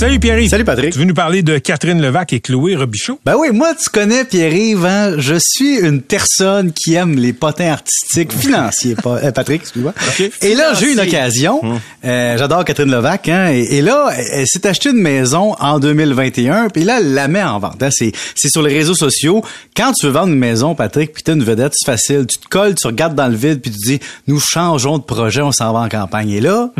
Salut Pierre. Salut Patrick. Tu veux nous parler de Catherine Levac et Chloé Robichaud? Ben oui, moi tu connais Pierre-Yves, hein? je suis une personne qui aime les potins artistiques financiers, pas, euh, Patrick, excuse-moi. Et là, j'ai eu une occasion, Hum. euh, j'adore Catherine Levac, hein? et, et là, elle, s'est acheté une maison en 2021, puis là, elle la met en vente. Hein? C'est, c'est sur les réseaux sociaux. Quand tu veux vendre une maison, Patrick, puis t'as une vedette, c'est facile. Tu te colles, tu regardes dans le vide, puis tu dis, nous changeons de projet, on s'en va en campagne. Et là,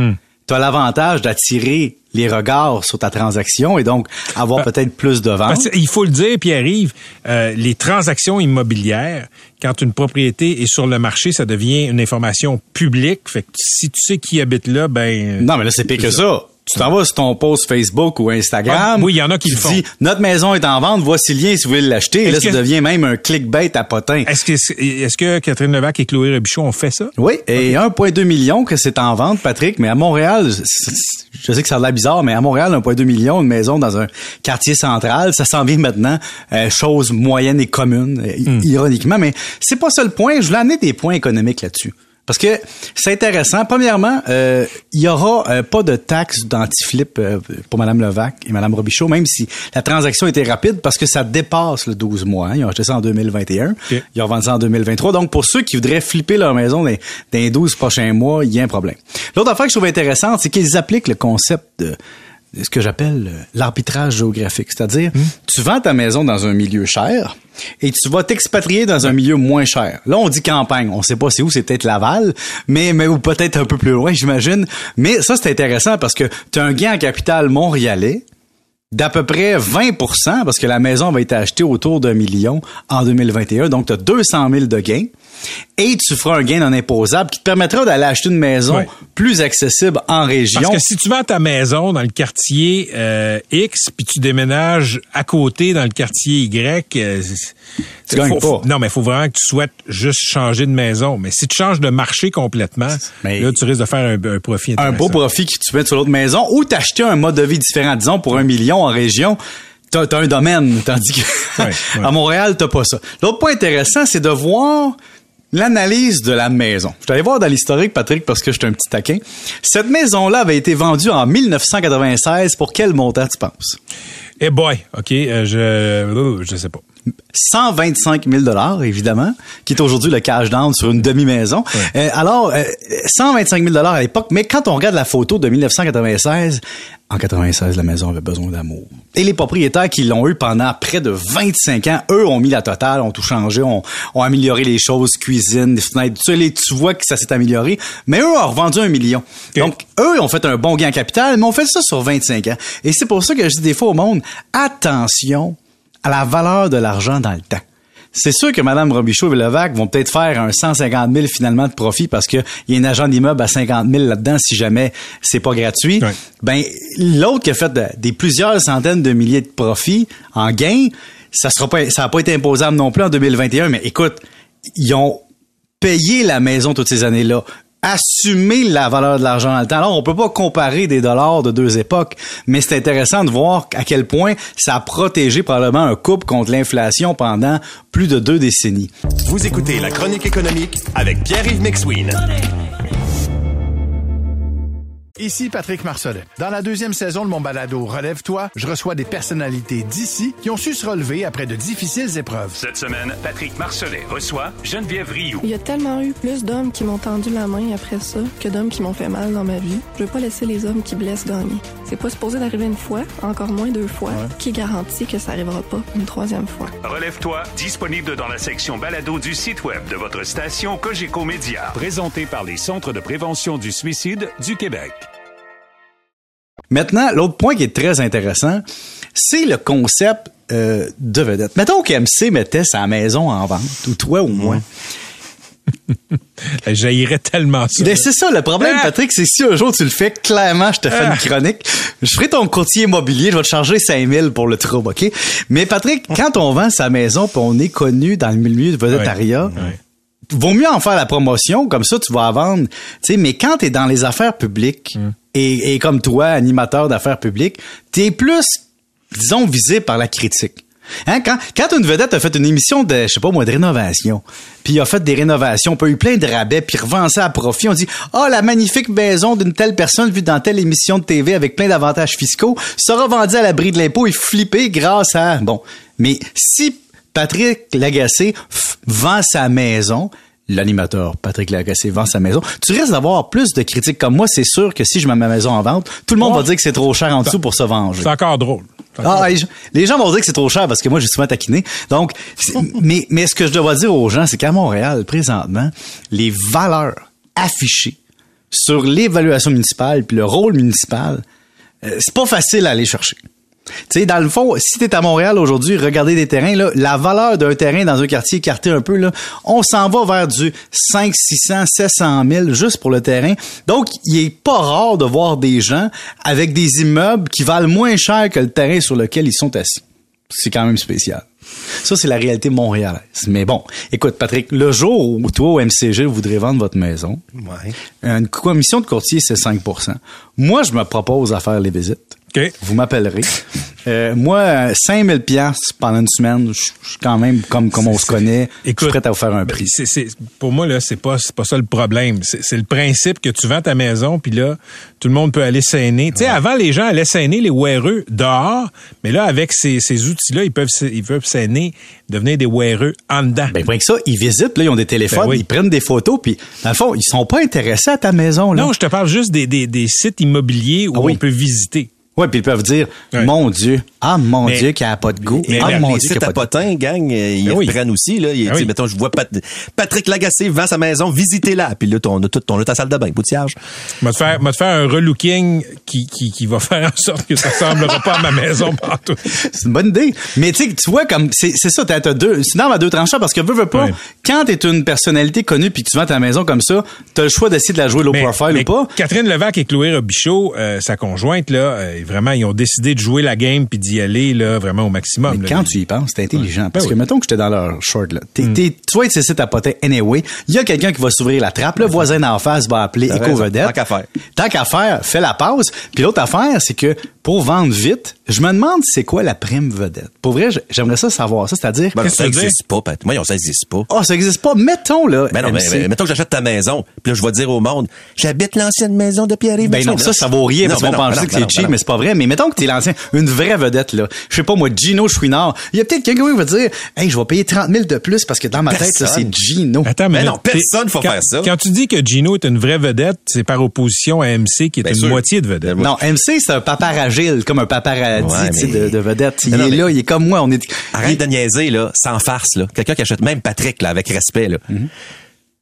tu as l'avantage d'attirer les regards sur ta transaction et donc avoir peut-être plus de ventes. Il faut le dire, Pierre-Yves, euh, les transactions immobilières, quand une propriété est sur le marché, ça devient une information publique. Fait que si tu sais qui habite là, ben... Non, mais là, c'est pire que ça. Tu t'en vas sur ton post Facebook ou Instagram. Ah, oui, il y en a qui le font. dis, notre maison est en vente, voici le lien si vous voulez l'acheter. Et là, ça devient même un clickbait à potin. Est-ce que, est-ce que Catherine Levac et Chloé Robichaud ont fait ça? Oui, et 1,2 million que c'est en vente, Patrick, mais à Montréal, je sais que ça a l'air bizarre, mais à Montréal, 1,2 million, une maison dans un quartier central, ça s'en vient maintenant, euh, chose moyenne et commune, euh, Hmm. ironiquement, mais c'est pas ça le point, je voulais amener des points économiques là-dessus. Parce que c'est intéressant. Premièrement, euh, il y aura euh, pas de taxe d'antiflip euh, pour Mme Levac et Mme Robichaud, même si la transaction était rapide parce que ça dépasse le 12 mois. hein. Ils ont acheté ça en 2021. Ok. Ils ont vendu ça en 2023. Donc, pour ceux qui voudraient flipper leur maison dans, dans les 12 prochains mois, il y a un problème. L'autre affaire que je trouve intéressante, c'est qu'ils appliquent le concept de ce que j'appelle euh, l'arbitrage géographique. C'est-à-dire, tu vends ta maison dans un milieu cher et tu vas t'expatrier dans un milieu moins cher. Là, on dit campagne. On sait pas c'est où, c'est peut-être Laval, mais, mais ou peut-être un peu plus loin, j'imagine. Mais ça, c'est intéressant parce que tu as un gain en capital montréalais d'à peu près 20% parce que la maison va être achetée autour d'un million en 2021. Donc, tu as 200 000 de gains. Et tu feras un gain non imposable qui te permettra d'aller acheter une maison plus accessible en région. Parce que si tu vends ta maison dans le quartier euh, X, puis tu déménages à côté dans le quartier Y, euh, c'est- Tu gagnes pas. non, mais il faut vraiment que tu souhaites juste changer de maison. Mais si tu changes de marché complètement, Mais- là, tu risques de faire un, un profit un beau profit que tu mets sur l'autre maison ou t'acheter un mode de vie différent. Disons, pour un million en région, t'as as un domaine, tandis que Ouais, ouais. à Montréal, t'as pas ça. L'autre point intéressant, c'est de voir l'analyse de la maison. Je suis allé voir dans l'historique, Patrick, parce que je suis un petit taquin. Cette maison-là avait été vendue en 1996 pour quel montant tu penses? Eh boy, OK, euh, je je sais pas. 125 000 dollars évidemment, qui est aujourd'hui le cash down sur une demi-maison. Euh, alors, euh, 125 000 dollars à l'époque, mais quand on regarde la photo de 1996, en 96, la maison avait besoin d'amour. Et les propriétaires qui l'ont eu pendant près de 25 ans, eux ont mis la totale, ont tout changé, ont, ont amélioré les choses, cuisine, les fenêtres, tu, les- tu vois que ça s'est amélioré, mais eux ont revendu un million. Donc, eux ont fait un bon gain en capital, mais on fait ça sur 25 ans. Et c'est pour ça que je dis des fois au monde, attention à la valeur de l'argent dans le temps. C'est sûr que Mme Robichaud et Levac vont peut-être faire un 150 000 finalement de profit parce qu'il y a un agent d'immeuble à 50 000 là-dedans si jamais c'est pas gratuit. Ben, l'autre qui a fait de- des plusieurs centaines de milliers de profits en gain, ça sera pas, ça pas été imposable non plus en 2021, mais écoute, ils ont payé la maison toutes ces années-là assumer la valeur de l'argent dans le temps. Alors, on peut pas comparer des dollars de deux époques, mais c'est intéressant de voir à quel point ça a protégé probablement un couple contre l'inflation pendant plus de deux décennies. Vous écoutez la chronique économique avec Pierre-Yves McSween. Ici Patrick Marcelet. Dans la deuxième saison de mon balado Relève-toi, je reçois des personnalités d'ici qui ont su se relever après de difficiles épreuves. Cette semaine, Patrick Marcelet reçoit Geneviève Rioux. Il y a tellement eu plus d'hommes qui m'ont tendu la main après ça que d'hommes qui m'ont fait mal dans ma vie. Je veux pas laisser les hommes qui blessent gagner. C'est pas supposé d'arriver une fois, encore moins deux fois. Qui garantit que ça arrivera pas une troisième fois? Relève-toi, disponible dans la section balado du site web de votre station Cogeco Média. Présenté par les Centres de prévention du suicide du Québec. Maintenant, l'autre point qui est très intéressant, c'est le concept euh, de vedette. Mettons qu'MC mettait sa maison en vente, ou toi ou moi. J'haïrais tellement ça. Ben, c'est ça, le problème, Ah! Patrick, c'est si un jour tu le fais, clairement, je te fais Ah! une chronique. Je ferai ton courtier immobilier, je vais te charger 5000 pour le trouble, OK? Mais Patrick, quand on vend sa maison puis on est connu dans le milieu de Ouais, ouais. vaut mieux en faire la promotion, comme ça tu vas en vendre. Mais quand tu es dans les affaires publiques Mm. et, et comme toi, animateur d'affaires publiques, tu es plus, disons, visé par la critique. Hein, quand, quand une vedette a fait une émission de, je sais pas moi, de rénovation, puis il a fait des rénovations, puis a eu plein de rabais, puis revend ça à profit, on dit « Ah, la magnifique maison d'une telle personne vue dans telle émission de TV avec plein d'avantages fiscaux sera vendue à l'abri de l'impôt et flippée grâce à... » Bon, mais si Patrick Lagacé vend sa maison, l'animateur Patrick Lagacé vend sa maison, tu risques d'avoir plus de critiques comme moi. C'est sûr que si je mets ma maison en vente, tout le monde va dire que c'est trop cher en dessous pour se venger. C'est encore drôle. Ah, je- les gens vont dire que c'est trop cher parce que moi, j'ai souvent taquiné. Donc, mais, mais ce que je dois dire aux gens, c'est qu'à Montréal, présentement, les valeurs affichées sur l'évaluation municipale puis le rôle municipal, euh, c'est pas facile à aller chercher. Tu sais, dans le fond, si t'es à Montréal aujourd'hui, regardez des terrains, là, la valeur d'un terrain dans un quartier écarté un peu, là, on s'en va vers du 5, 600, 700 000 juste pour le terrain. Donc, il est pas rare de voir des gens avec des immeubles qui valent moins cher que le terrain sur lequel ils sont assis. C'est quand même spécial. Ça, c'est la réalité montréalaise. Mais bon, écoute, Patrick, le jour où toi, au MCG, vous voudrez vendre votre maison, Ouais. une commission de courtier, c'est 5% Moi, je me propose à faire les visites. Vous m'appellerez. Euh, moi, 5000 pièces pendant une semaine, je suis quand même comme comme on se connaît, je suis prêt à vous faire un prix. Pour moi, là, c'est pas, pas ça le problème. C'est, le principe que tu vends ta maison, puis là, tout le monde peut aller saigner. Tu sais, avant, les gens allaient saigner les weareux dehors, mais là, avec ces, ces outils-là, ils peuvent, ils peuvent saigner, devenir des weareux en dedans. Ben, pas que ça, ils visitent, là, ils ont des téléphones, Ben oui. ils prennent des photos, puis dans le fond, ils sont pas intéressés à ta maison, là. non, je te parle juste des, des, des sites immobiliers où Ah oui. on peut visiter. Ouais, puis ils peuvent dire, Ouais. mon Dieu, ah mon Mais- Dieu, qui a pas de goût, mais ah la- mon Dieu, a à pas de goût. potins, gang, ils Ben oui. aussi. Là. Il, Ben oui. Mettons, je vois Pat- Patrick Lagacé vend sa maison, visitez-la. Puis là, ton, ton, ton, ta salle de bain, boutillage. Te faire, m'a te faire un relooking qui, qui, qui va faire en sorte que ça ressemblera pas à ma maison partout. C'est une bonne idée. Mais tu sais, tu vois, comme, c'est c'est ça, t'as deux, c'est dans à deux tranchants parce que veux, veux pas, Ouais. quand t'es une personnalité connue puis que tu vends ta maison comme ça, t'as le choix d'essayer de la jouer low Mais- profile mais ou pas. Catherine Levac et Chloé Robichaud, euh, sa conjointe, là, euh, vraiment, ils ont décidé de jouer la game puis d'y aller là, vraiment au maximum. Mais là. quand tu y penses, c'est intelligent. Ouais. Parce Ben que oui. mettons que j'étais dans leur short, là. T'es, Mm. t'es- tu vas être ces sites à potin anyway. Il y a quelqu'un qui va s'ouvrir la trappe. Le voisin d'en face va appeler T'as éco-vedette. Tant qu'à faire. Tant qu'à faire, fais la pause. Puis l'autre affaire, c'est que pour vendre vite, je me demande c'est quoi la prime vedette. Pour vrai, j'aimerais ça savoir ça. C'est-à-dire, Ben, ça tu n'existe pas, Pat. Moi, ça n'existe pas. oh, ça existe pas. Mettons, là. Ben non, mais, MC. mais mettons que j'achète ta maison, puis là, je vais dire au monde, j'habite l'ancienne maison de Pierre-Yves Ben non, ça, ça vaut rien, parce Non, qu'on ben pense ben que c'est ben cheap, non, mais c'est pas vrai. Mais mettons que t'es l'ancien, une vraie vedette, là. Je sais pas, moi, Gino Chouinard. Il y a peut-être quelqu'un qui va dire, hey, je vais payer 30 000 de plus parce que dans ma tête, ça, c'est Personne. Gino. Attends, Mais mais non, personne faut quand, faire ça. Quand tu dis que Gino est une vraie vedette, c'est par opposition à MC qui est une sûr. moitié de vedette. Ben, Non, MC, c'est un comme un paparazzi, Ouais, mais- de, de vedette. Il Non, est mais- là, il est comme moi, on est... Arrête il- de niaiser, là, sans farce, là. Quelqu'un qui achète, même Patrick, là, avec respect, là. Mhm.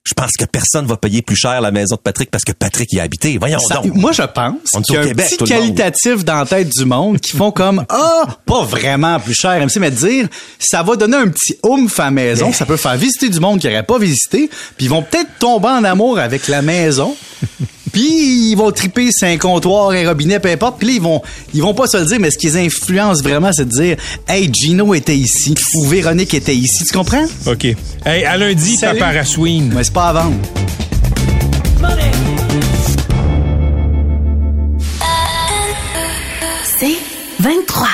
Je pense que personne va payer plus cher la maison de Patrick parce que Patrick y a habité. Voyons Ça- donc. moi, je pense qu'il y a un Québec, petit qualitatif dans la tête du monde qui font comme ah pas vraiment plus cher MC mais dire ça va donner un petit oomph à la maison ça peut faire visiter du monde qui n'aurait pas visité puis ils vont peut-être tomber en amour avec la maison puis ils vont triper c'est un comptoir un robinet peu importe puis là ils vont ils vont pas se le dire mais ce qui les influence vraiment c'est de dire hey Gino était ici ou Véronique était ici tu comprends? OK. Hey, à lundi, Salut. Papa Rasween. mais c'est pas vendre C'est 23.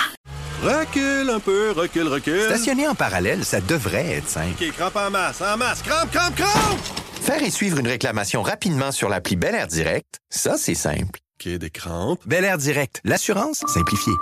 Recule un peu, recule, recule. Stationner en parallèle, ça devrait être simple. OK, crampe en masse, en masse, crampe, crampe, crampe! Faire et suivre une réclamation rapidement sur l'appli Bel Air Direct, ça, c'est simple. OK, des crampes. Bel Air Direct, l'assurance simplifiée.